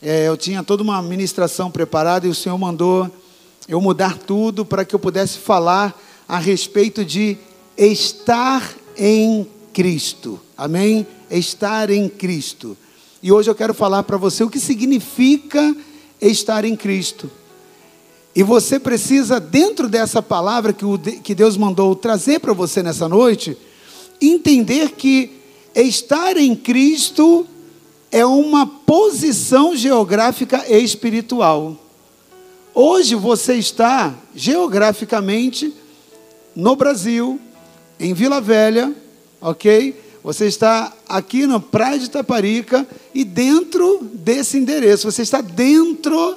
É, eu tinha toda uma ministração preparada e o Senhor mandou eu mudar tudo para que eu pudesse falar a respeito de estar em Cristo. Amém? Estar em Cristo. E hoje eu quero falar para você o que significa estar em Cristo. E você precisa, dentro dessa palavra que, que Deus mandou trazer para você nessa noite, entender que estar em Cristo é uma posição geográfica espiritual. Hoje você está geograficamente no Brasil, em Vila Velha, ok? Você está aqui na Praia de Taparica e dentro desse endereço, você está dentro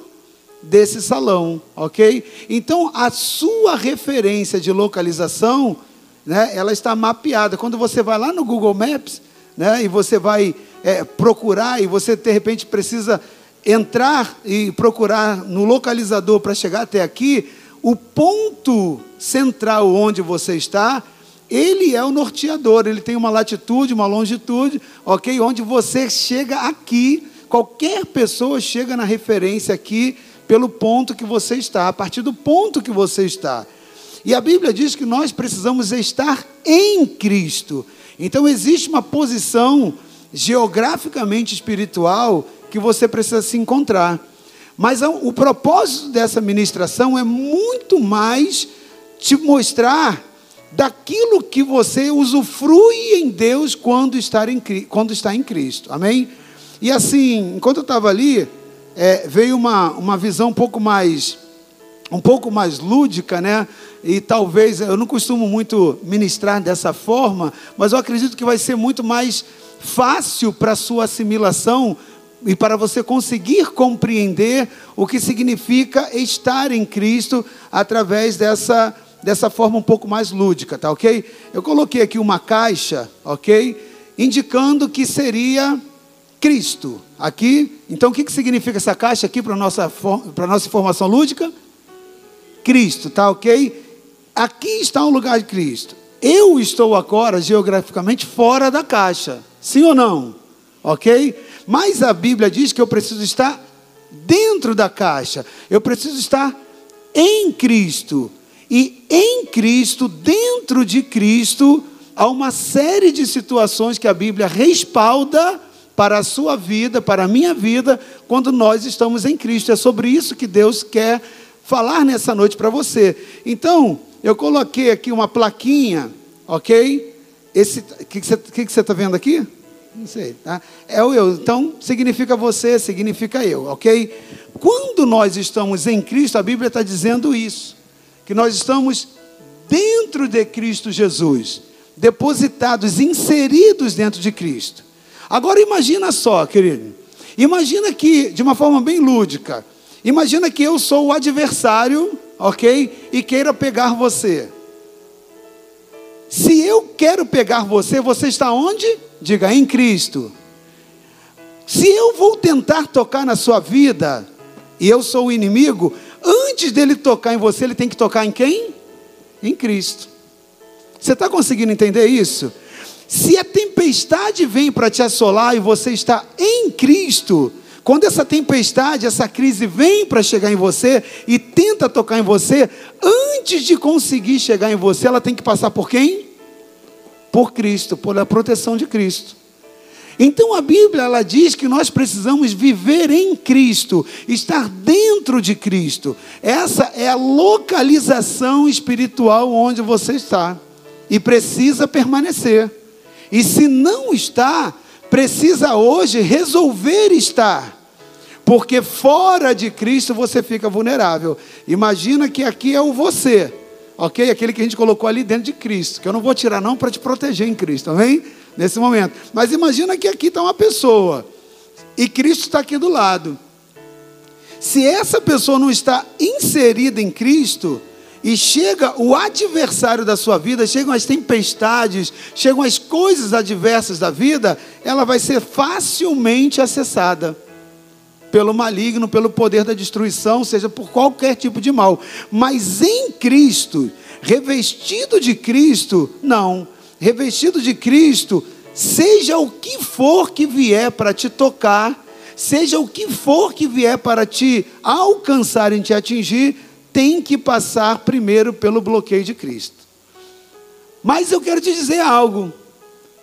desse salão, ok? Então a sua referência de localização, né, ela está mapeada. Quando você vai lá no Google Maps, né, e você vai é, procurar e você de repente precisa entrar e procurar no localizador para chegar até aqui, o ponto central onde você está, ele é o norteador, ele tem uma latitude, uma longitude, ok? Onde você chega aqui, qualquer pessoa chega na referência aqui pelo ponto que você está, a partir do ponto que você está. E a Bíblia diz que nós precisamos estar em Cristo. Então existe uma posição geograficamente espiritual que você precisa se encontrar. Mas o propósito dessa ministração é muito mais te mostrar daquilo que você usufrui em Deus quando, estar em, quando está em Cristo. Amém? E assim, enquanto eu estava ali, é, veio uma, uma visão um pouco mais um pouco mais lúdica, né? E talvez eu não costumo muito ministrar dessa forma, mas eu acredito que vai ser muito mais fácil para a sua assimilação e para você conseguir compreender o que significa estar em Cristo através dessa, dessa forma um pouco mais lúdica, tá ok? Eu coloquei aqui uma caixa, ok? Indicando que seria Cristo. Aqui, então o que, que significa essa caixa aqui para a nossa, para nossa informação lúdica? Cristo, tá ok? Aqui está o lugar de Cristo. Eu estou agora geograficamente fora da caixa. Sim ou não? Ok? Mas a Bíblia diz que eu preciso estar dentro da caixa. Eu preciso estar em Cristo. E em Cristo, dentro de Cristo, há uma série de situações que a Bíblia respalda para a sua vida, para a minha vida, quando nós estamos em Cristo. É sobre isso que Deus quer falar nessa noite para você. Então, eu coloquei aqui uma plaquinha, ok? Esse, que, que você está vendo aqui? Não sei, tá? É o eu. Então, significa você, significa eu, ok? Quando nós estamos em Cristo, a Bíblia está dizendo isso, que nós estamos dentro de Cristo Jesus, depositados, inseridos dentro de Cristo. Agora imagina só, querido. Imagina que, de uma forma bem lúdica, imagina que eu sou o adversário, ok? E queira pegar você. Se eu quero pegar você, você está onde? Diga, em Cristo. Se eu vou tentar tocar na sua vida, e eu sou o inimigo, antes dele tocar em você, ele tem que tocar em quem? Em Cristo. Você está conseguindo entender isso? Se a tempestade vem para te assolar e você está em Cristo, quando essa tempestade, essa crise vem para chegar em você e tenta tocar em você, antes de conseguir chegar em você, ela tem que passar por quem? Por Cristo, por a proteção de Cristo. Então a Bíblia ela diz que nós precisamos viver em Cristo, estar dentro de Cristo. Essa é a localização espiritual onde você está e precisa permanecer. E se não está, precisa hoje resolver estar. Porque fora de Cristo você fica vulnerável. Imagina que aqui é o você, ok? Aquele que a gente colocou ali dentro de Cristo, que eu não vou tirar não para te proteger em Cristo, amém? Nesse momento. Mas imagina que aqui está uma pessoa e Cristo está aqui do lado. Se essa pessoa não está inserida em Cristo, e chega o adversário da sua vida, chegam as tempestades, chegam as coisas adversas da vida, ela vai ser facilmente acessada pelo maligno, pelo poder da destruição, seja por qualquer tipo de mal. Mas em Cristo, revestido de Cristo, não. Revestido de Cristo, seja o que for que vier para te tocar, seja o que for que vier para te alcançar e te atingir, tem que passar primeiro pelo bloqueio de Cristo. Mas eu quero te dizer algo: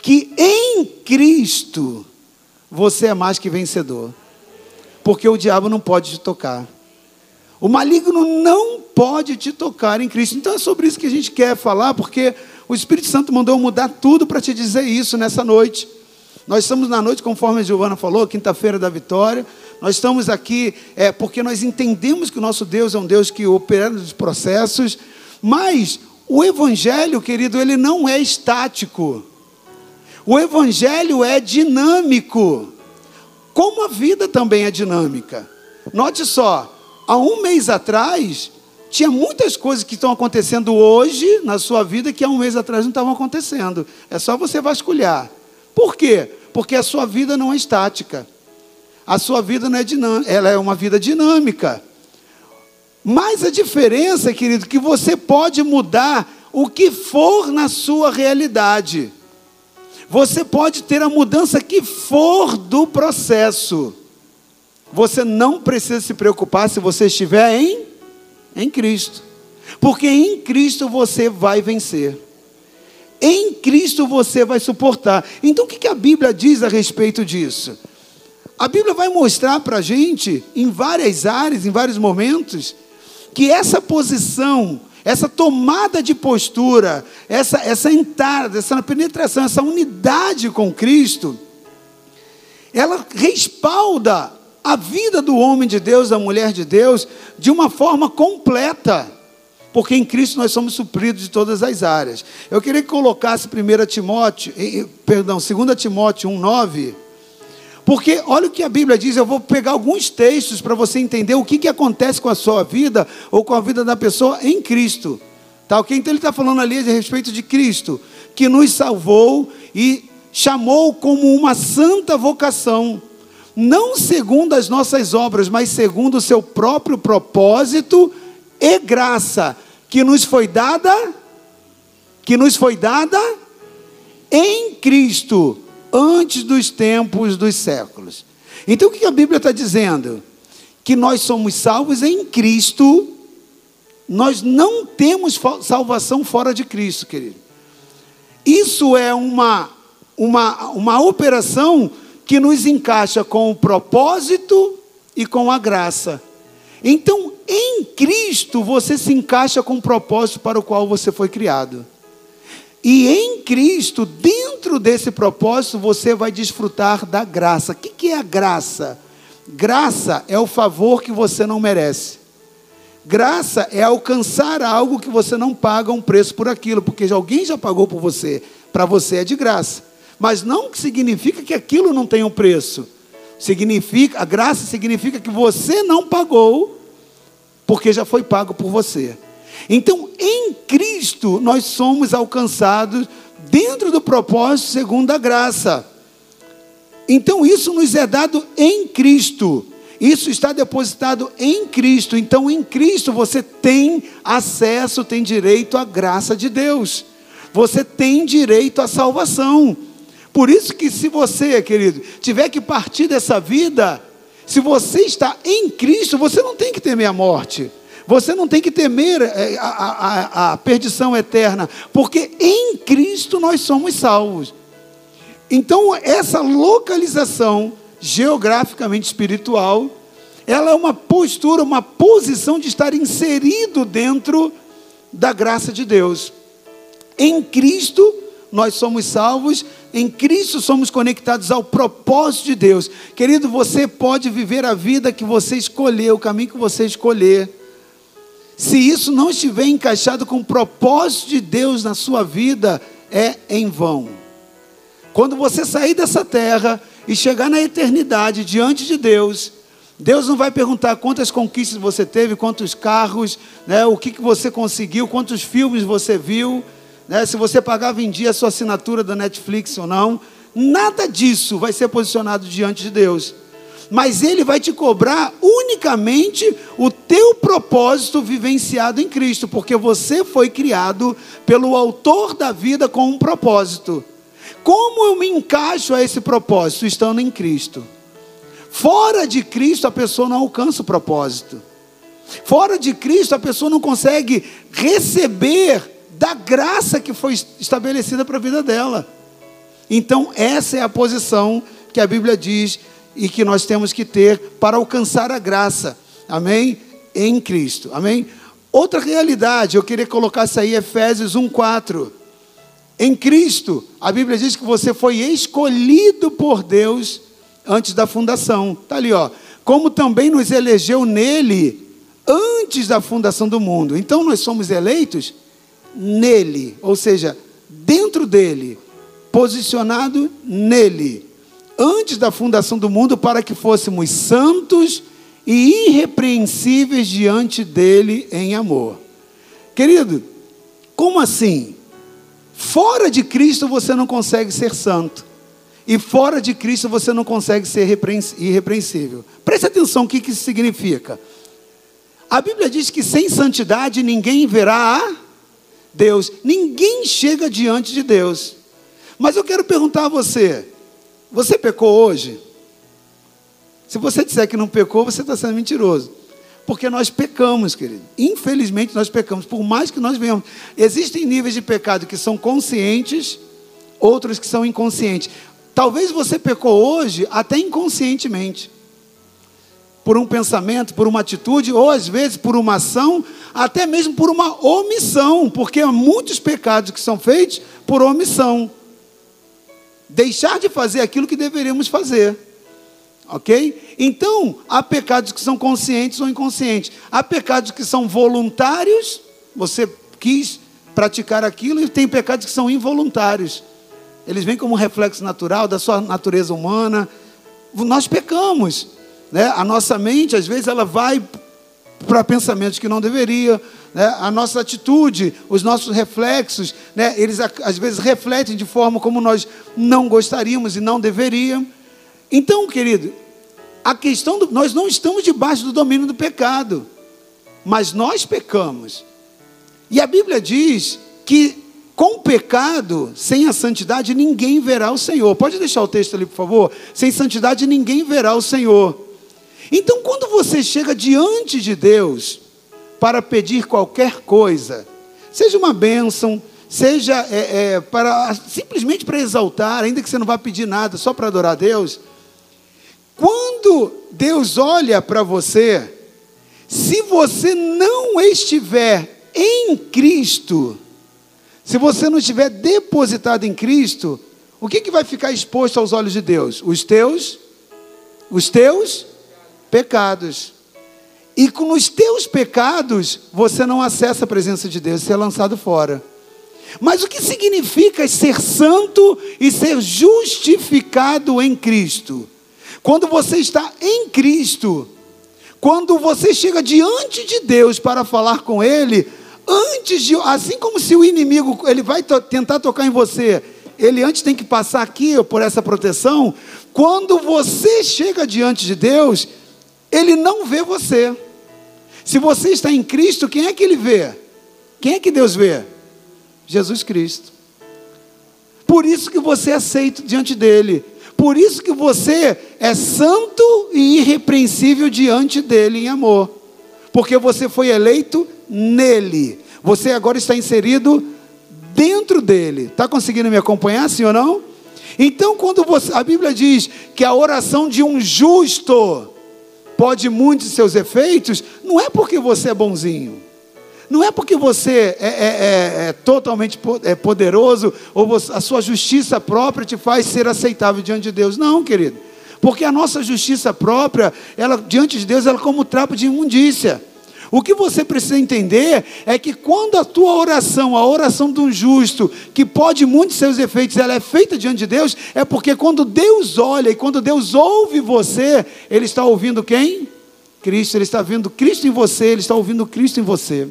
que em Cristo você é mais que vencedor, porque o diabo não pode te tocar. O maligno não pode te tocar em Cristo. Então é sobre isso que a gente quer falar, porque o Espírito Santo mandou mudar tudo para te dizer isso nessa noite. Nós estamos na noite, conforme a Giovana falou, quinta-feira da vitória. Nós estamos aqui é, porque nós entendemos que o nosso Deus é um Deus que opera nos processos, mas o Evangelho, querido, ele não é estático. O Evangelho é dinâmico, como a vida também é dinâmica. Note só, há um mês atrás, tinha muitas coisas que estão acontecendo hoje na sua vida que há um mês atrás não estavam acontecendo. É só você vasculhar. Por quê? Porque a sua vida não é estática. A sua vida não é dinâmica, ela é uma vida dinâmica. Mas a diferença, querido, que você pode mudar o que for na sua realidade. Você pode ter a mudança que for do processo. Você não precisa se preocupar se você estiver em, em Cristo. Porque em Cristo você vai vencer. Em Cristo você vai suportar. Então o que a Bíblia diz a respeito disso? A Bíblia vai mostrar para a gente, em várias áreas, em vários momentos, que essa posição, essa tomada de postura, essa, essa entrada, essa penetração, essa unidade com Cristo, ela respalda a vida do homem de Deus, da mulher de Deus, de uma forma completa. Porque em Cristo nós somos supridos de todas as áreas. Eu queria que colocasse 1 Timóteo, perdão, 2 Timóteo 1,9. Porque olha o que a Bíblia diz, eu vou pegar alguns textos para você entender o que, que acontece com a sua vida ou com a vida da pessoa em Cristo. Tá ok? Então ele está falando ali a respeito de Cristo, que nos salvou e chamou como uma santa vocação não segundo as nossas obras, mas segundo o seu próprio propósito e graça, que nos foi dada, que nos foi dada em Cristo, antes dos tempos dos séculos. Então o que a Bíblia está dizendo? Que nós somos salvos em Cristo, nós não temos salvação fora de Cristo, querido. Isso é uma, uma, uma operação que nos encaixa com o propósito e com a graça. Então, em Cristo, você se encaixa com o propósito para o qual você foi criado. E em Cristo, dentro desse propósito, você vai desfrutar da graça. O que é a graça? Graça é o favor que você não merece. Graça é alcançar algo que você não paga um preço por aquilo, porque alguém já pagou por você. Para você é de graça mas não significa que aquilo não tem um preço. Significa, a graça significa que você não pagou, porque já foi pago por você. Então, em Cristo, nós somos alcançados dentro do propósito segundo a graça. Então, isso nos é dado em Cristo. Isso está depositado em Cristo. Então, em Cristo, você tem acesso, tem direito à graça de Deus. Você tem direito à salvação. Por isso que se você, querido, tiver que partir dessa vida, se você está em Cristo, você não tem que temer a morte. Você não tem que temer é, a, a, a perdição eterna, porque em Cristo nós somos salvos. Então, essa localização geograficamente espiritual, ela é uma postura, uma posição de estar inserido dentro da graça de Deus. Em Cristo, nós somos salvos, em Cristo somos conectados ao propósito de Deus. Querido, você pode viver a vida que você escolher, o caminho que você escolher. Se isso não estiver encaixado com o propósito de Deus na sua vida, é em vão. Quando você sair dessa terra e chegar na eternidade diante de Deus, Deus não vai perguntar quantas conquistas você teve, quantos carros, né, o que, que você conseguiu, quantos filmes você viu né, se você pagava em dia a sua assinatura da Netflix ou não, nada disso vai ser posicionado diante de Deus. Mas Ele vai te cobrar unicamente o teu propósito vivenciado em Cristo, porque você foi criado pelo Autor da vida com um propósito. Como eu me encaixo a esse propósito estando em Cristo? Fora de Cristo, a pessoa não alcança o propósito. Fora de Cristo, a pessoa não consegue receber da graça que foi estabelecida para a vida dela. Então, essa é a posição que a Bíblia diz e que nós temos que ter para alcançar a graça. Amém? Em Cristo. Amém? Outra realidade, eu queria colocar isso aí, Efésios 1,4. Em Cristo, a Bíblia diz que você foi escolhido por Deus antes da fundação. Está ali, ó. Como também nos elegeu nele antes da fundação do mundo. Então nós somos eleitos nele, ou seja, dentro dele, posicionado nele, antes da fundação do mundo, para que fôssemos santos e irrepreensíveis diante dele em amor. Querido, como assim? Fora de Cristo você não consegue ser santo. E fora de Cristo você não consegue ser irrepreensível. Preste atenção o que isso significa. A Bíblia diz que sem santidade ninguém verá a Deus. Ninguém chega diante de Deus. Mas eu quero perguntar a você: você pecou hoje? Se você disser que não pecou, você está sendo mentiroso. Porque nós pecamos, querido. Infelizmente nós pecamos. Por mais que nós venhamos. Existem níveis de pecado que são conscientes, outros que são inconscientes. Talvez você pecou hoje até inconscientemente. Por um pensamento, por uma atitude, ou às vezes por uma ação, até mesmo por uma omissão, porque há muitos pecados que são feitos por omissão. Deixar de fazer aquilo que deveríamos fazer. Ok? Então, há pecados que são conscientes ou inconscientes. Há pecados que são voluntários, você quis praticar aquilo, e tem pecados que são involuntários. Eles vêm como reflexo natural da sua natureza humana. Nós pecamos. Né? A nossa mente, às vezes, ela vai para pensamentos que não deveria. Né? A nossa atitude, os nossos reflexos, né? eles às vezes refletem de forma como nós não gostaríamos e não deveríamos. Então, querido, a questão do, nós não estamos debaixo do domínio do pecado, mas nós pecamos. E a Bíblia diz que com o pecado, sem a santidade, ninguém verá o Senhor. Pode deixar o texto ali, por favor? Sem santidade, ninguém verá o Senhor. Então, quando você chega diante de Deus para pedir qualquer coisa, seja uma bênção, seja é, é, para simplesmente para exaltar, ainda que você não vá pedir nada, só para adorar a Deus. Quando Deus olha para você, se você não estiver em Cristo, se você não estiver depositado em Cristo, o que, que vai ficar exposto aos olhos de Deus? Os teus, os teus pecados. E com os teus pecados, você não acessa a presença de Deus, você é lançado fora. Mas o que significa ser santo e ser justificado em Cristo? Quando você está em Cristo, quando você chega diante de Deus para falar com Ele, antes de, assim como se o inimigo ele vai to, tentar tocar em você, ele antes tem que passar aqui por essa proteção. Quando você chega diante de Deus, ele não vê você. Se você está em Cristo, quem é que ele vê? Quem é que Deus vê? Jesus Cristo. Por isso que você é aceito diante dele. Por isso que você é santo e irrepreensível diante dele em amor. Porque você foi eleito nele. Você agora está inserido dentro dele. Está conseguindo me acompanhar, sim ou não? Então, quando você, a Bíblia diz que a oração de um justo pode muitos seus efeitos, não é porque você é bonzinho. Não é porque você é, é, é, é totalmente é poderoso ou você, a sua justiça própria te faz ser aceitável diante de Deus. Não, querido. Porque a nossa justiça própria, ela diante de Deus, ela é como trapo de imundícia. O que você precisa entender é que quando a tua oração, a oração de um justo, que pode muitos seus efeitos, ela é feita diante de Deus, é porque quando Deus olha e quando Deus ouve você, Ele está ouvindo quem? Cristo, Ele está vendo Cristo em você, Ele está ouvindo Cristo em você.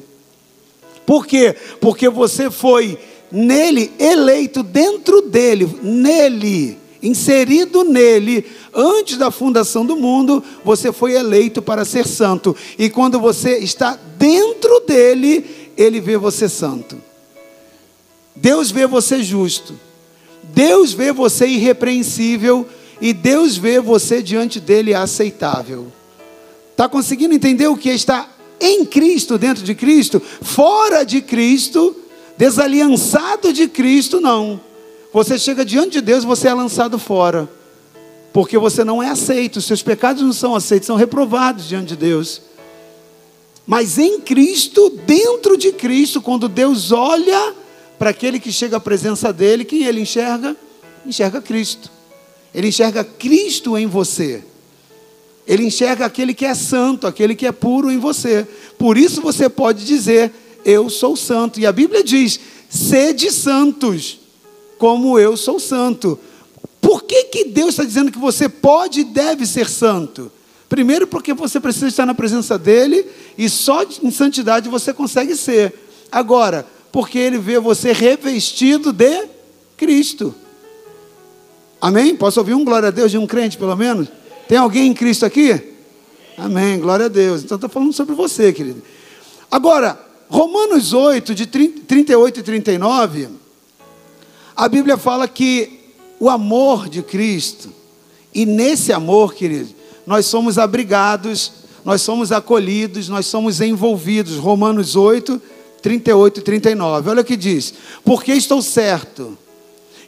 Por quê? Porque você foi nele, eleito dentro dele, nele inserido nele, antes da fundação do mundo, você foi eleito para ser santo. E quando você está dentro dele, ele vê você santo. Deus vê você justo. Deus vê você irrepreensível e Deus vê você diante dele aceitável. Está conseguindo entender o que está em Cristo, dentro de Cristo? Fora de Cristo, desaliançado de Cristo, não. Você chega diante de Deus, você é lançado fora. Porque você não é aceito, seus pecados não são aceitos, são reprovados diante de Deus. Mas em Cristo, dentro de Cristo, quando Deus olha para aquele que chega à presença dele, quem ele enxerga? Enxerga Cristo. Ele enxerga Cristo em você. Ele enxerga aquele que é santo, aquele que é puro em você. Por isso você pode dizer: Eu sou santo. E a Bíblia diz: Sede santos, como eu sou santo. Por que, que Deus está dizendo que você pode e deve ser santo? Primeiro, porque você precisa estar na presença dEle e só em santidade você consegue ser. Agora, porque Ele vê você revestido de Cristo. Amém? Posso ouvir um glória a Deus de um crente, pelo menos? Tem alguém em Cristo aqui? Amém, glória a Deus. Então está falando sobre você, querido. Agora, Romanos 8, de 38 e 39, a Bíblia fala que o amor de Cristo, e nesse amor, querido, nós somos abrigados, nós somos acolhidos, nós somos envolvidos. Romanos 8, 38 e 39. Olha o que diz: Porque estou certo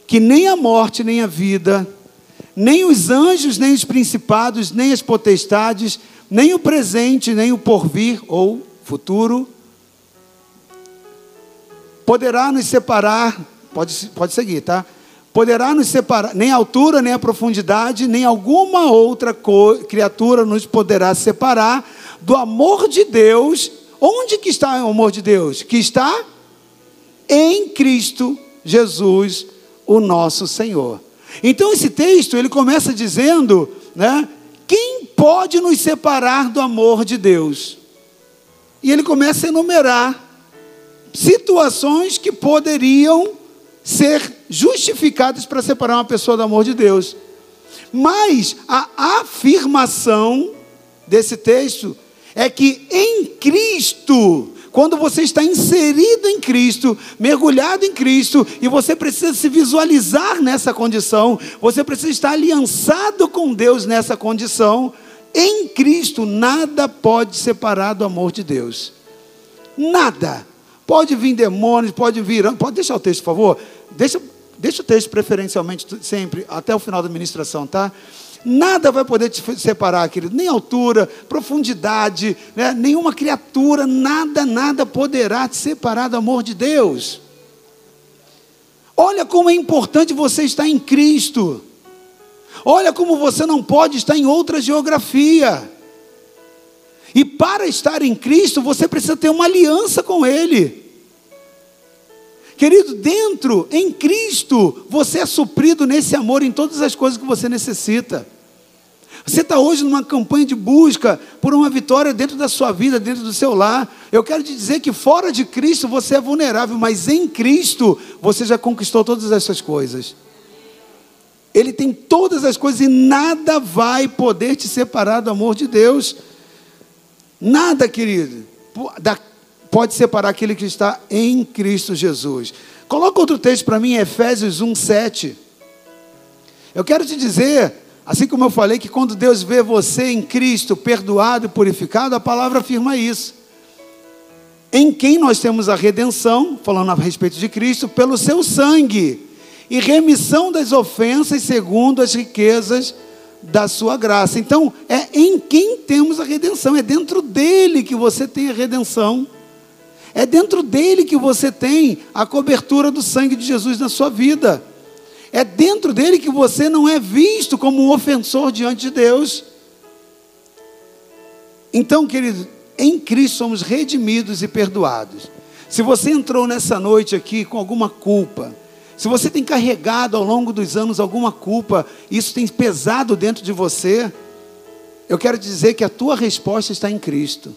que nem a morte, nem a vida, nem os anjos, nem os principados, nem as potestades, nem o presente, nem o porvir ou futuro, poderá nos separar, pode, pode seguir, tá? Poderá nos separar, nem a altura, nem a profundidade, nem alguma outra criatura nos poderá separar do amor de Deus. Onde que está o amor de Deus? Que está em Cristo Jesus, o nosso Senhor. Então esse texto ele começa dizendo, né, quem pode nos separar do amor de Deus? E ele começa a enumerar situações que poderiam ser justificadas para separar uma pessoa do amor de Deus. Mas a afirmação desse texto é que em Cristo quando você está inserido em Cristo, mergulhado em Cristo, e você precisa se visualizar nessa condição, você precisa estar aliançado com Deus nessa condição, em Cristo nada pode separar do amor de Deus. Nada. Pode vir demônios, pode vir. Pode deixar o texto, por favor? Deixa, deixa o texto preferencialmente sempre, até o final da ministração, tá? Nada vai poder te separar, querido, nem altura, profundidade, né? nenhuma criatura, nada, nada poderá te separar do amor de Deus. Olha como é importante você estar em Cristo. Olha como você não pode estar em outra geografia. E para estar em Cristo, você precisa ter uma aliança com Ele. Querido, dentro, em Cristo, você é suprido nesse amor em todas as coisas que você necessita. Você está hoje numa campanha de busca por uma vitória dentro da sua vida, dentro do seu lar. Eu quero te dizer que fora de Cristo você é vulnerável, mas em Cristo você já conquistou todas essas coisas. Ele tem todas as coisas e nada vai poder te separar do amor de Deus. Nada, querido pode separar aquele que está em Cristo Jesus. Coloca outro texto para mim, Efésios 1, 7. Eu quero te dizer, assim como eu falei, que quando Deus vê você em Cristo, perdoado e purificado, a palavra afirma isso. Em quem nós temos a redenção, falando a respeito de Cristo, pelo seu sangue e remissão das ofensas segundo as riquezas da sua graça. Então, é em quem redenção, é dentro dele que você tem a redenção. É dentro dele que você tem a cobertura do sangue de Jesus na sua vida. É dentro dele que você não é visto como um ofensor diante de Deus. Então, querido, em Cristo somos redimidos e perdoados. Se você entrou nessa noite aqui com alguma culpa, se você tem carregado ao longo dos anos alguma culpa, isso tem pesado dentro de você, eu quero dizer que a tua resposta está em Cristo.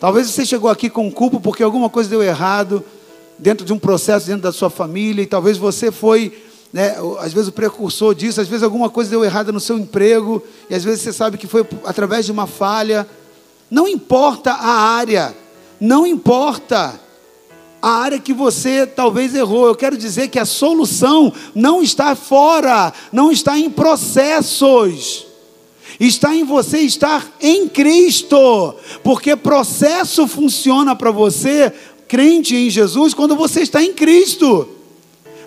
Talvez você chegou aqui com culpa porque alguma coisa deu errado dentro de um processo dentro da sua família e talvez você foi, né, às vezes o precursor disso, às vezes alguma coisa deu errada no seu emprego e às vezes você sabe que foi através de uma falha. Não importa a área, não importa a área que você talvez errou. Eu quero dizer que a solução não está fora, não está em processos. Está em você estar em Cristo, porque processo funciona para você, crente em Jesus, quando você está em Cristo.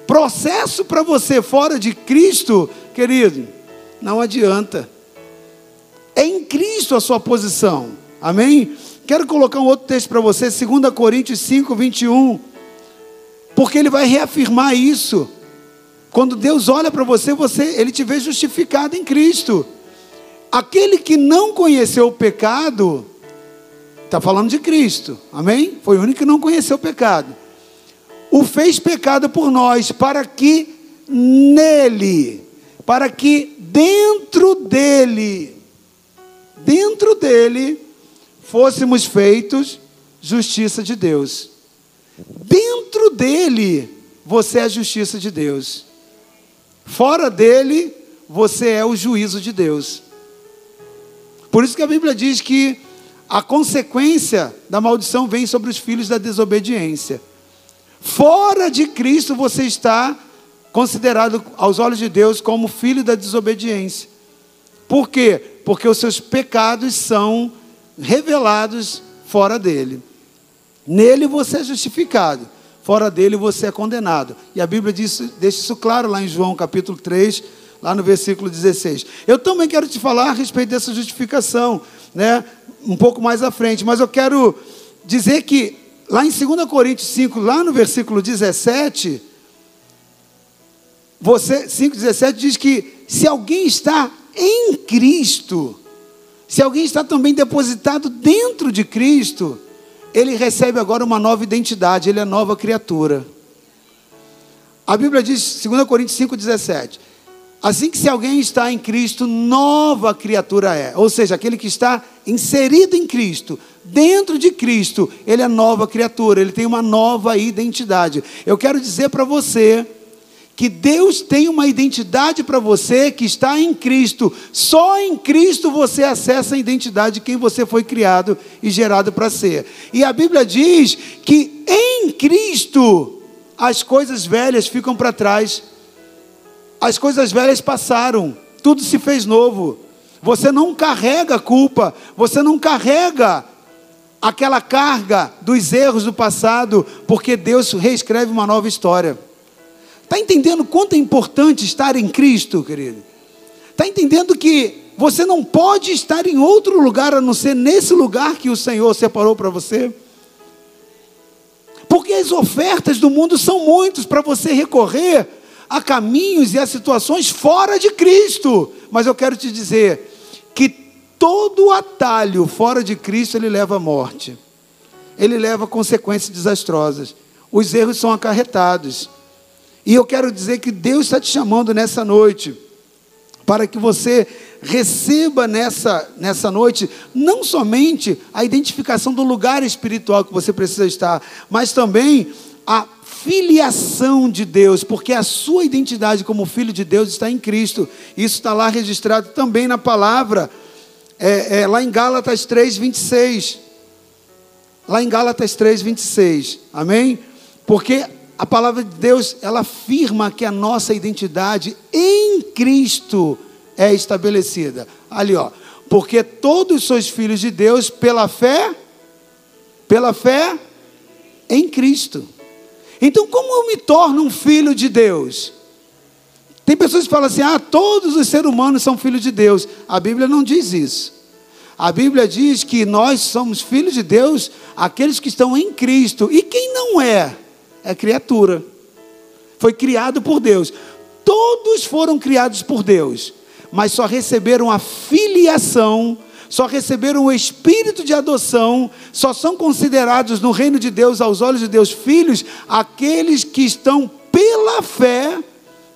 Processo para você fora de Cristo, querido, não adianta. É em Cristo a sua posição. Amém? Quero colocar um outro texto para você, 2 Coríntios 5, 21. Porque ele vai reafirmar isso. Quando Deus olha para você, você, ele te vê justificado em Cristo. Aquele que não conheceu o pecado, está falando de Cristo, amém? Foi o único que não conheceu o pecado. O fez pecado por nós, para que nele, para que dentro dele, dentro dele, fôssemos feitos justiça de Deus. Dentro dele, você é a justiça de Deus. Fora dele, você é o juízo de Deus. Por isso que a Bíblia diz que a consequência da maldição vem sobre os filhos da desobediência. Fora de Cristo você está considerado aos olhos de Deus como filho da desobediência. Por quê? Porque os seus pecados são revelados fora dele. Nele você é justificado, fora dele você é condenado. E a Bíblia diz, deixa isso claro lá em João capítulo 3, lá no versículo 16. Eu também quero te falar a respeito dessa justificação, né? Um pouco mais à frente, mas eu quero dizer que lá em 2 Coríntios 5, lá no versículo 17, você 5:17 diz que se alguém está em Cristo, se alguém está também depositado dentro de Cristo, ele recebe agora uma nova identidade, ele é nova criatura. A Bíblia diz, 2 Coríntios 5,17: Assim que se alguém está em Cristo, nova criatura é. Ou seja, aquele que está inserido em Cristo, dentro de Cristo, ele é nova criatura, ele tem uma nova identidade. Eu quero dizer para você que Deus tem uma identidade para você que está em Cristo. Só em Cristo você acessa a identidade de quem você foi criado e gerado para ser. E a Bíblia diz que em Cristo as coisas velhas ficam para trás as coisas velhas passaram, tudo se fez novo. Você não carrega culpa, você não carrega aquela carga dos erros do passado, porque Deus reescreve uma nova história. Está entendendo quanto é importante estar em Cristo, querido? Está entendendo que você não pode estar em outro lugar a não ser nesse lugar que o Senhor separou para você? Porque as ofertas do mundo são muitas para você recorrer há caminhos e há situações fora de Cristo. Mas eu quero te dizer que todo atalho fora de Cristo ele leva à morte. Ele leva a consequências desastrosas. Os erros são acarretados. E eu quero dizer que Deus está te chamando nessa noite para que você receba nessa, nessa noite não somente a identificação do lugar espiritual que você precisa estar, mas também a filiação de Deus, porque a sua identidade como filho de Deus está em Cristo. Isso está lá registrado também na palavra, é, é, lá em Gálatas 3, 26. Lá em Gálatas 3, 26. Amém? Porque a palavra de Deus, ela afirma que a nossa identidade em Cristo é estabelecida. Ali, ó. Porque todos sois filhos de Deus pela fé, pela fé em Cristo. Então, como eu me torno um filho de Deus? Tem pessoas que falam assim: ah, todos os seres humanos são filhos de Deus. A Bíblia não diz isso. A Bíblia diz que nós somos filhos de Deus, aqueles que estão em Cristo. E quem não é? É criatura. Foi criado por Deus. Todos foram criados por Deus, mas só receberam a filiação só receberam o espírito de adoção, só são considerados no reino de Deus, aos olhos de Deus, filhos, aqueles que estão pela fé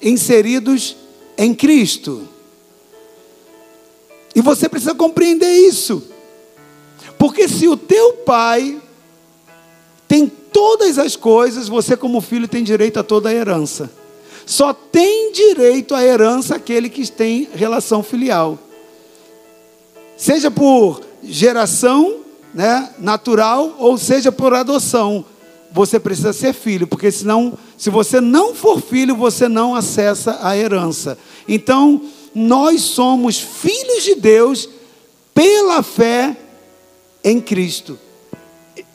inseridos em Cristo. E você precisa compreender isso. Porque se o teu pai tem todas as coisas, você como filho tem direito a toda a herança. Só tem direito à herança aquele que tem relação filial seja por geração né, natural ou seja por adoção. você precisa ser filho, porque senão, se você não for filho, você não acessa a herança. Então, nós somos filhos de Deus pela fé em Cristo.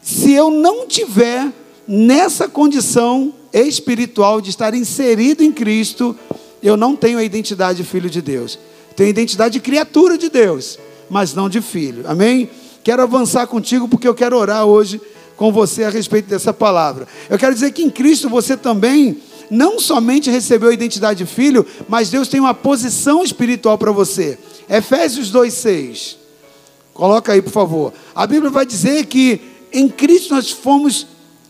Se eu não tiver nessa condição espiritual de estar inserido em Cristo, eu não tenho a identidade de filho de Deus. Tenho a identidade de criatura de Deus, mas não de filho. Amém? Quero avançar contigo porque eu quero orar hoje com você a respeito dessa palavra. Eu quero dizer que em Cristo você também não somente recebeu a identidade de filho, mas Deus tem uma posição espiritual para você. Efésios 2:6. Coloca aí, por favor. A Bíblia vai dizer que em Cristo nós fomos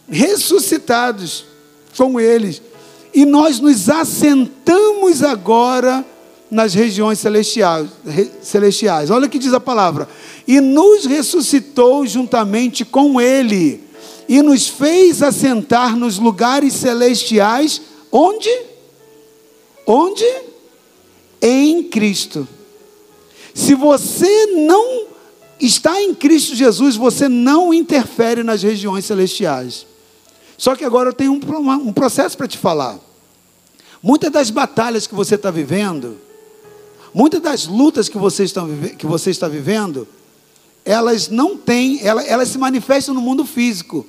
ressuscitados com eles e nós nos assentamos agora nas regiões celestiais, celestiais. Olha o que diz a palavra. E nos ressuscitou juntamente com Ele, e nos fez assentar nos lugares celestiais, onde? Onde? Em Cristo. Se você não está em Cristo Jesus, você não interfere nas regiões celestiais. Só que agora eu tenho um, um processo para te falar. Muitas das batalhas que você está vivendo, Muitas das lutas que você está, que você está vivendo, elas não têm, elas, elas se manifestam no mundo físico,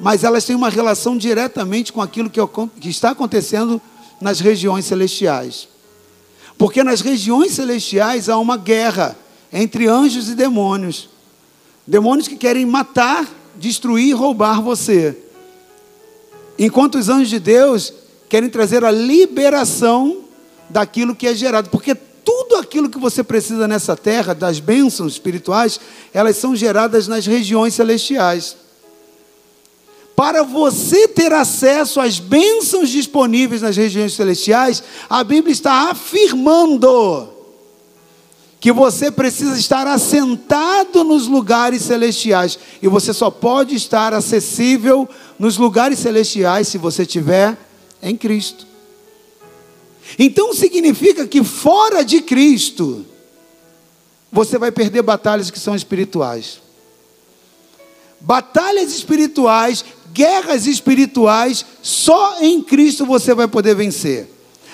mas elas têm uma relação diretamente com aquilo que, que está acontecendo nas regiões celestiais. Porque nas regiões celestiais há uma guerra entre anjos e demônios. Demônios que querem matar, destruir roubar você. Enquanto os anjos de Deus querem trazer a liberação daquilo que é gerado. Porque tudo aquilo que você precisa nessa terra, das bênçãos espirituais, elas são geradas nas regiões celestiais. Para você ter acesso às bênçãos disponíveis nas regiões celestiais, a Bíblia está afirmando que você precisa estar assentado nos lugares celestiais. E você só pode estar acessível nos lugares celestiais se você estiver em Cristo. Então significa que fora de Cristo, você vai perder batalhas que são espirituais. Batalhas espirituais, guerras espirituais, só em Cristo você vai poder vencer.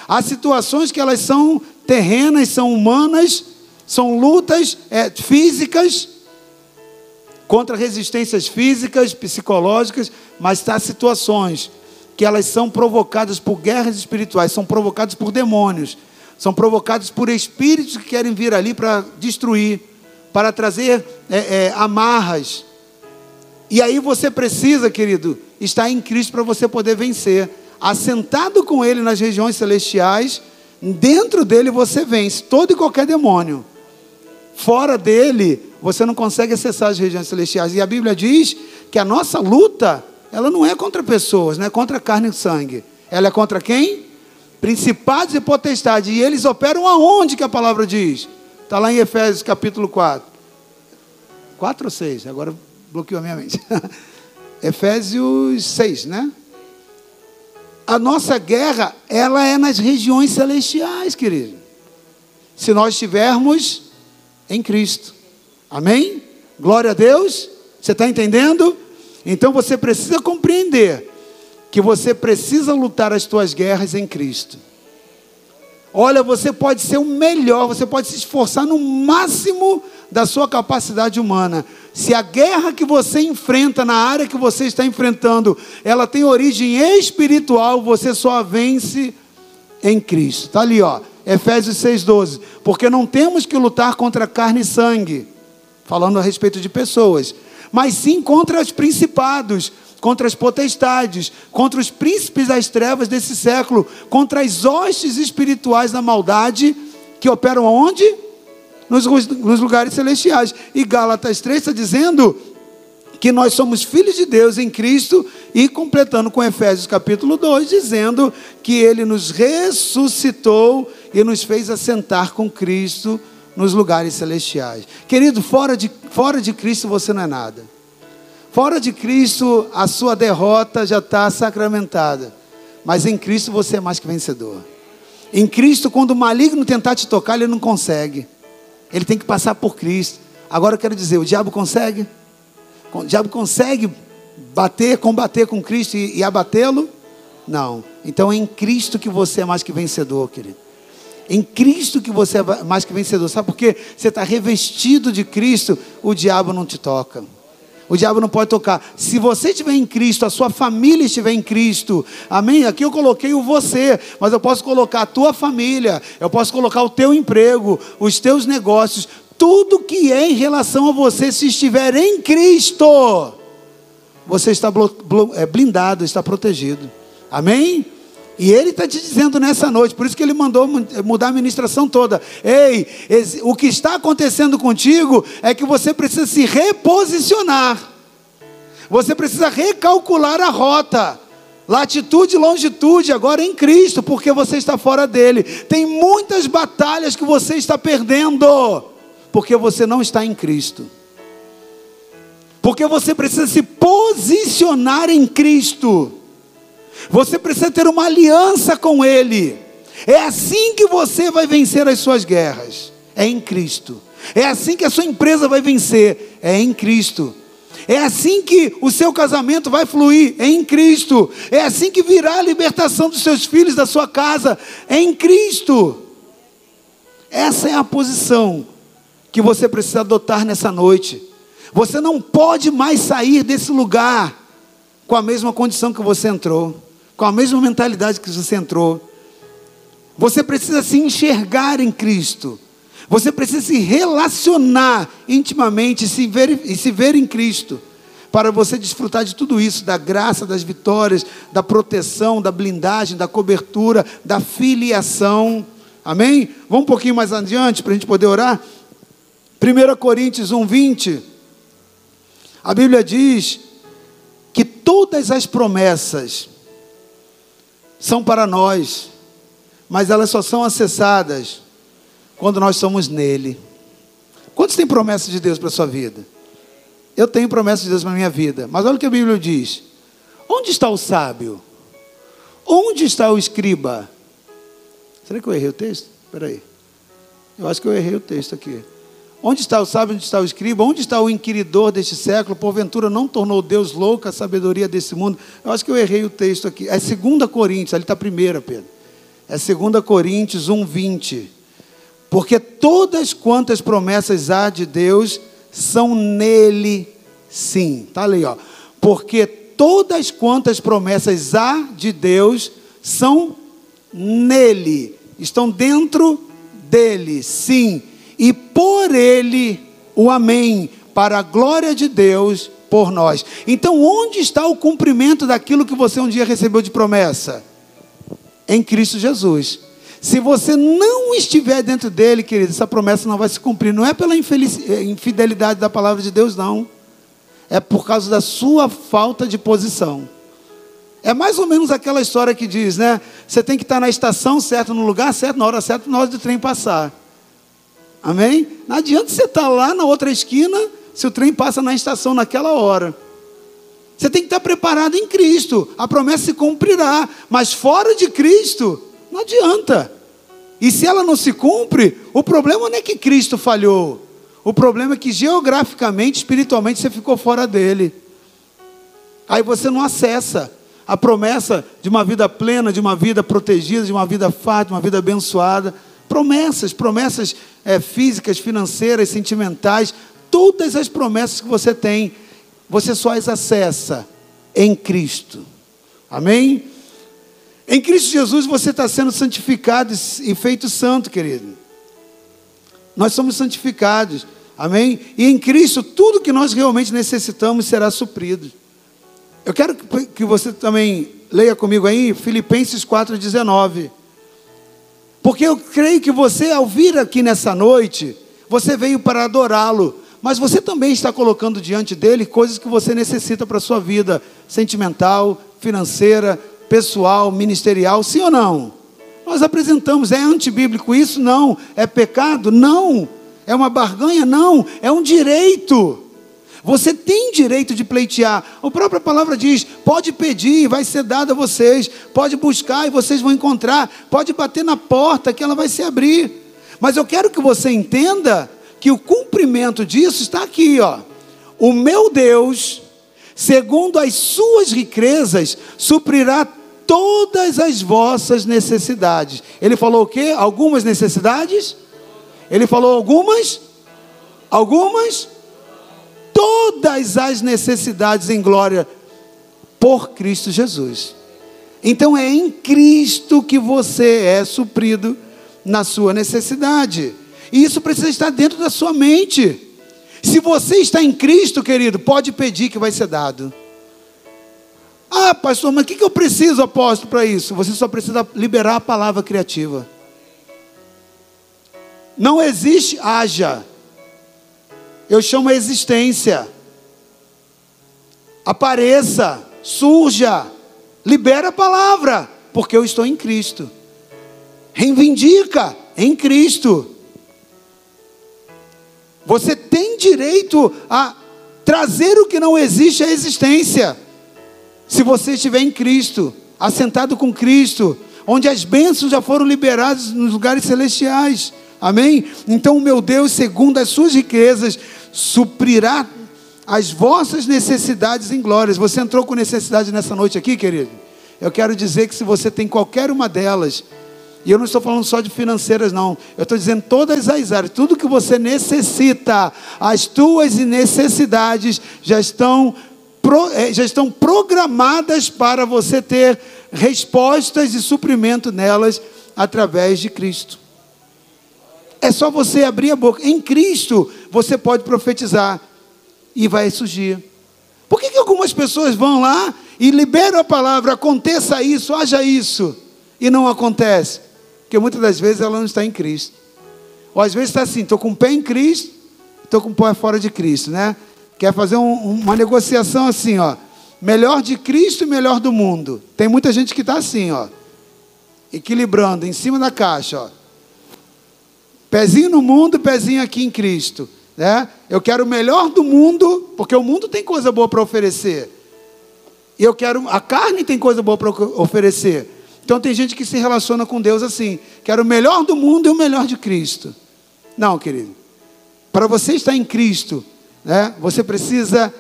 Há situações que elas são terrenas, são humanas, são lutas é, físicas, contra resistências físicas, psicológicas, mas há situações que elas são provocadas por guerras espirituais, são provocadas por demônios, são provocadas por espíritos que querem vir ali para destruir, para trazer é, é, amarras. E aí você precisa, querido, estar em Cristo para você poder vencer. Assentado com Ele nas regiões celestiais, dentro dele você vence todo e qualquer demônio. Fora dele, você não consegue acessar as regiões celestiais. E a Bíblia diz que a nossa luta ela não é contra pessoas, não é contra carne e sangue. Ela é contra quem? Principados e potestades. E eles operam aonde que a palavra diz? Está lá em Efésios capítulo 4. 4 ou 6? Agora bloqueou a minha mente. Efésios 6, né? A nossa guerra, ela é nas regiões celestiais, querido. Se nós estivermos em Cristo. Amém? Glória a Deus. Você está entendendo? Então você precisa compreender que você precisa lutar as suas guerras em Cristo. Olha, você pode ser o melhor, você pode se esforçar no máximo da sua capacidade humana. Se a guerra que você enfrenta na área que você está enfrentando, ela tem origem espiritual, você só vence em Cristo. Está ali, ó, Efésios 6,12. Porque não temos que lutar contra carne e sangue, falando a respeito de pessoas mas sim contra os principados, contra as potestades, contra os príncipes das trevas desse século, contra as hostes espirituais da maldade que operam aonde? Nos, nos lugares celestiais. E Gálatas 3 está dizendo que nós somos filhos de Deus em Cristo e completando com Efésios capítulo 2, dizendo que ele nos ressuscitou e nos fez assentar com Cristo nos lugares celestiais. Querido, fora de, fora de Cristo você não é nada. Fora de Cristo, a sua derrota já está sacramentada. Mas em Cristo você é mais que vencedor. Em Cristo, quando o maligno tentar te tocar, ele não consegue. Ele tem que passar por Cristo. Agora eu quero dizer: o diabo consegue? O diabo consegue bater, combater com Cristo e, e abatê-lo? Não. Então é em Cristo que você é mais que vencedor, querido. Em Cristo que você é mais que vencedor. Sabe por quê? Você está revestido de Cristo, o diabo não te toca. O diabo não pode tocar. Se você estiver em Cristo, a sua família estiver em Cristo, amém? Aqui eu coloquei o você, mas eu posso colocar a tua família, eu posso colocar o teu emprego, os teus negócios, tudo que é em relação a você, se estiver em Cristo, você está é, blindado, está protegido. Amém? E ele está te dizendo nessa noite, por isso que ele mandou mudar a ministração toda. Ei, o que está acontecendo contigo é que você precisa se reposicionar, você precisa recalcular a rota, latitude e longitude, agora em Cristo, porque você está fora dele. Tem muitas batalhas que você está perdendo, porque você não está em Cristo. Porque você precisa se posicionar em Cristo. Você precisa ter uma aliança com Ele. É assim que você vai vencer as suas guerras. É em Cristo. É assim que a sua empresa vai vencer. É em Cristo. É assim que o seu casamento vai fluir. É em Cristo. É assim que virá a libertação dos seus filhos, da sua casa. É em Cristo. Essa é a posição que você precisa adotar nessa noite. Você não pode mais sair desse lugar com a mesma condição que você entrou com a mesma mentalidade que você entrou. Você precisa se enxergar em Cristo. Você precisa se relacionar intimamente e se ver, e se ver em Cristo. Para você desfrutar de tudo isso, da graça, das vitórias, da proteção, da blindagem, da cobertura, da filiação. Amém? Vamos um pouquinho mais adiante para a gente poder orar? 1 Coríntios 1, 20. A Bíblia diz que todas as promessas são para nós, mas elas só são acessadas quando nós somos nele. Quantos têm promessa de Deus para a sua vida? Eu tenho promessa de Deus para a minha vida, mas olha o que a Bíblia diz: onde está o sábio? Onde está o escriba? Será que eu errei o texto? Espera aí. Eu acho que eu errei o texto aqui. Onde está o sábio, onde está o escriba? Onde está o inquiridor deste século? Porventura não tornou Deus louca a sabedoria desse mundo? Eu acho que eu errei o texto aqui. É 2 Coríntios, ali está a primeira, Pedro. É 2 Coríntios 1, 20. Porque todas quantas promessas há de Deus são nele sim. Está ali, ó. Porque todas quantas promessas há de Deus são nele. Estão dentro dele, sim por ele o Amém, para a glória de Deus por nós. Então, onde está o cumprimento daquilo que você um dia recebeu de promessa? Em Cristo Jesus. Se você não estiver dentro dele, querido, essa promessa não vai se cumprir. Não é pela eh, infidelidade da palavra de Deus, não. É por causa da sua falta de posição. É mais ou menos aquela história que diz, né? Você tem que estar na estação certa, no lugar certo, na hora certa, na hora do trem passar. Amém? Não adianta você estar lá na outra esquina se o trem passa na estação naquela hora. Você tem que estar preparado em Cristo. A promessa se cumprirá. Mas fora de Cristo, não adianta. E se ela não se cumpre, o problema não é que Cristo falhou. O problema é que geograficamente, espiritualmente, você ficou fora dele. Aí você não acessa a promessa de uma vida plena, de uma vida protegida, de uma vida farta, de uma vida abençoada. Promessas, promessas é, físicas, financeiras, sentimentais, todas as promessas que você tem, você só as acessa em Cristo. Amém? Em Cristo Jesus você está sendo santificado e feito santo, querido. Nós somos santificados. Amém? E em Cristo tudo que nós realmente necessitamos será suprido. Eu quero que você também leia comigo aí Filipenses 4,19. Porque eu creio que você, ao vir aqui nessa noite, você veio para adorá-lo, mas você também está colocando diante dele coisas que você necessita para a sua vida sentimental, financeira, pessoal, ministerial, sim ou não? Nós apresentamos, é antibíblico isso? Não. É pecado? Não. É uma barganha? Não. É um direito. Você tem direito de pleitear. A própria palavra diz: pode pedir, vai ser dado a vocês. Pode buscar e vocês vão encontrar. Pode bater na porta que ela vai se abrir. Mas eu quero que você entenda que o cumprimento disso está aqui, ó. O meu Deus segundo as suas riquezas, suprirá todas as vossas necessidades. Ele falou o quê? Algumas necessidades? Ele falou algumas? Algumas? Todas as necessidades em glória por Cristo Jesus. Então é em Cristo que você é suprido na sua necessidade. E isso precisa estar dentro da sua mente. Se você está em Cristo, querido, pode pedir que vai ser dado. Ah, pastor, mas o que, que eu preciso, apóstolo, para isso? Você só precisa liberar a palavra criativa. Não existe haja. Eu chamo a existência. Apareça, surja, libera a palavra, porque eu estou em Cristo. Reivindica em Cristo. Você tem direito a trazer o que não existe à existência. Se você estiver em Cristo, assentado com Cristo, onde as bênçãos já foram liberadas nos lugares celestiais. Amém? Então meu Deus, segundo as suas riquezas, suprirá as vossas necessidades em glórias. Você entrou com necessidade nessa noite aqui, querido? Eu quero dizer que se você tem qualquer uma delas, e eu não estou falando só de financeiras, não. Eu estou dizendo todas as áreas, tudo que você necessita, as tuas necessidades já estão, eh, já estão programadas para você ter respostas e suprimento nelas através de Cristo. É só você abrir a boca. Em Cristo você pode profetizar e vai surgir. Por que, que algumas pessoas vão lá e liberam a palavra, aconteça isso, haja isso, e não acontece? Porque muitas das vezes ela não está em Cristo. Ou às vezes está assim, estou com o pé em Cristo, estou com o pé fora de Cristo, né? Quer fazer um, uma negociação assim, ó. Melhor de Cristo e melhor do mundo. Tem muita gente que está assim, ó. Equilibrando em cima da caixa, ó. Pezinho no mundo, pezinho aqui em Cristo. Né? Eu quero o melhor do mundo, porque o mundo tem coisa boa para oferecer. E eu quero. A carne tem coisa boa para oferecer. Então tem gente que se relaciona com Deus assim: quero o melhor do mundo e o melhor de Cristo. Não, querido. Para você estar em Cristo, né, você precisa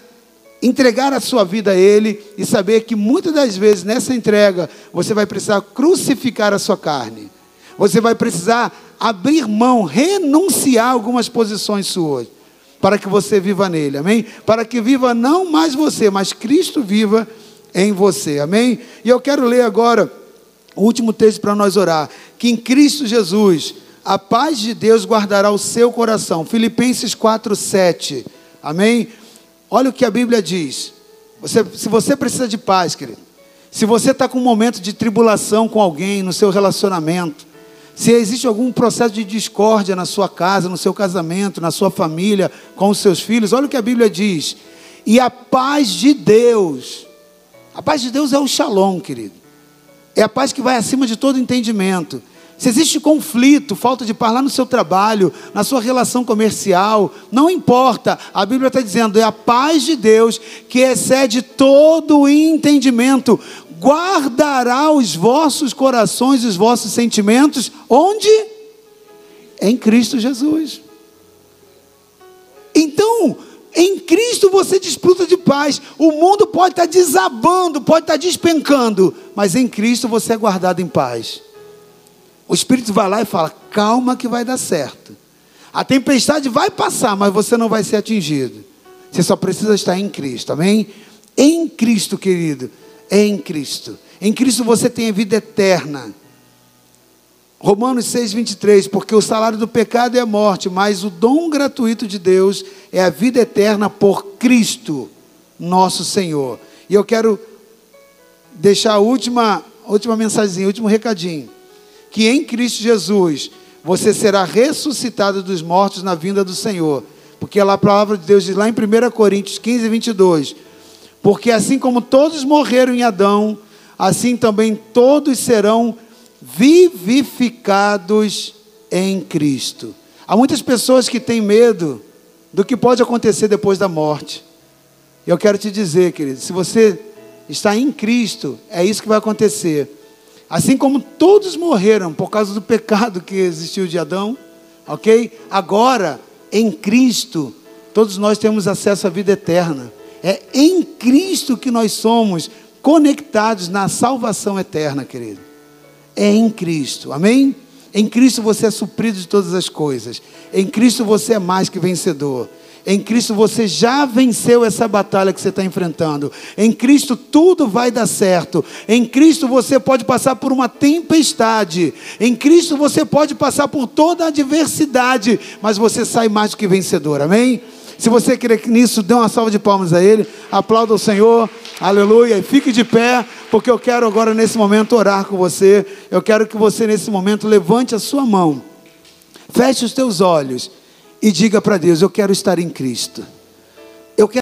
entregar a sua vida a Ele e saber que muitas das vezes nessa entrega você vai precisar crucificar a sua carne. Você vai precisar abrir mão, renunciar algumas posições suas, para que você viva nele, amém? Para que viva não mais você, mas Cristo viva em você, amém? E eu quero ler agora o último texto para nós orar. Que em Cristo Jesus, a paz de Deus guardará o seu coração. Filipenses 4, 7. Amém? Olha o que a Bíblia diz. Você, se você precisa de paz, querido. Se você está com um momento de tribulação com alguém no seu relacionamento, se existe algum processo de discórdia na sua casa, no seu casamento, na sua família, com os seus filhos, olha o que a Bíblia diz. E a paz de Deus, a paz de Deus é o shalom, querido. É a paz que vai acima de todo entendimento. Se existe conflito, falta de paz lá no seu trabalho, na sua relação comercial, não importa, a Bíblia está dizendo, é a paz de Deus que excede todo o entendimento, guardará os vossos corações os vossos sentimentos, onde? Em Cristo Jesus. Então, em Cristo você desfruta de paz. O mundo pode estar desabando, pode estar despencando, mas em Cristo você é guardado em paz. O Espírito vai lá e fala: calma que vai dar certo. A tempestade vai passar, mas você não vai ser atingido. Você só precisa estar em Cristo, amém? Em Cristo, querido, em Cristo. Em Cristo você tem a vida eterna. Romanos 6, 23, porque o salário do pecado é a morte, mas o dom gratuito de Deus é a vida eterna por Cristo, nosso Senhor. E eu quero deixar a última, última mensagem, último recadinho. Que em Cristo Jesus você será ressuscitado dos mortos na vinda do Senhor. Porque a palavra de Deus diz lá em 1 Coríntios 15, 22. Porque assim como todos morreram em Adão, assim também todos serão vivificados em Cristo. Há muitas pessoas que têm medo do que pode acontecer depois da morte. Eu quero te dizer, querido, se você está em Cristo, é isso que vai acontecer. Assim como todos morreram por causa do pecado que existiu de Adão, ok? Agora, em Cristo, todos nós temos acesso à vida eterna. É em Cristo que nós somos conectados na salvação eterna, querido. É em Cristo, amém? Em Cristo você é suprido de todas as coisas. Em Cristo você é mais que vencedor. Em Cristo você já venceu essa batalha que você está enfrentando. Em Cristo tudo vai dar certo. Em Cristo você pode passar por uma tempestade. Em Cristo você pode passar por toda a adversidade. Mas você sai mais do que vencedor. Amém? Se você crê nisso, dê uma salva de palmas a Ele. Aplauda o Senhor. Aleluia. E fique de pé, porque eu quero agora nesse momento orar com você. Eu quero que você nesse momento levante a sua mão. Feche os teus olhos e diga para Deus: Eu quero estar em Cristo.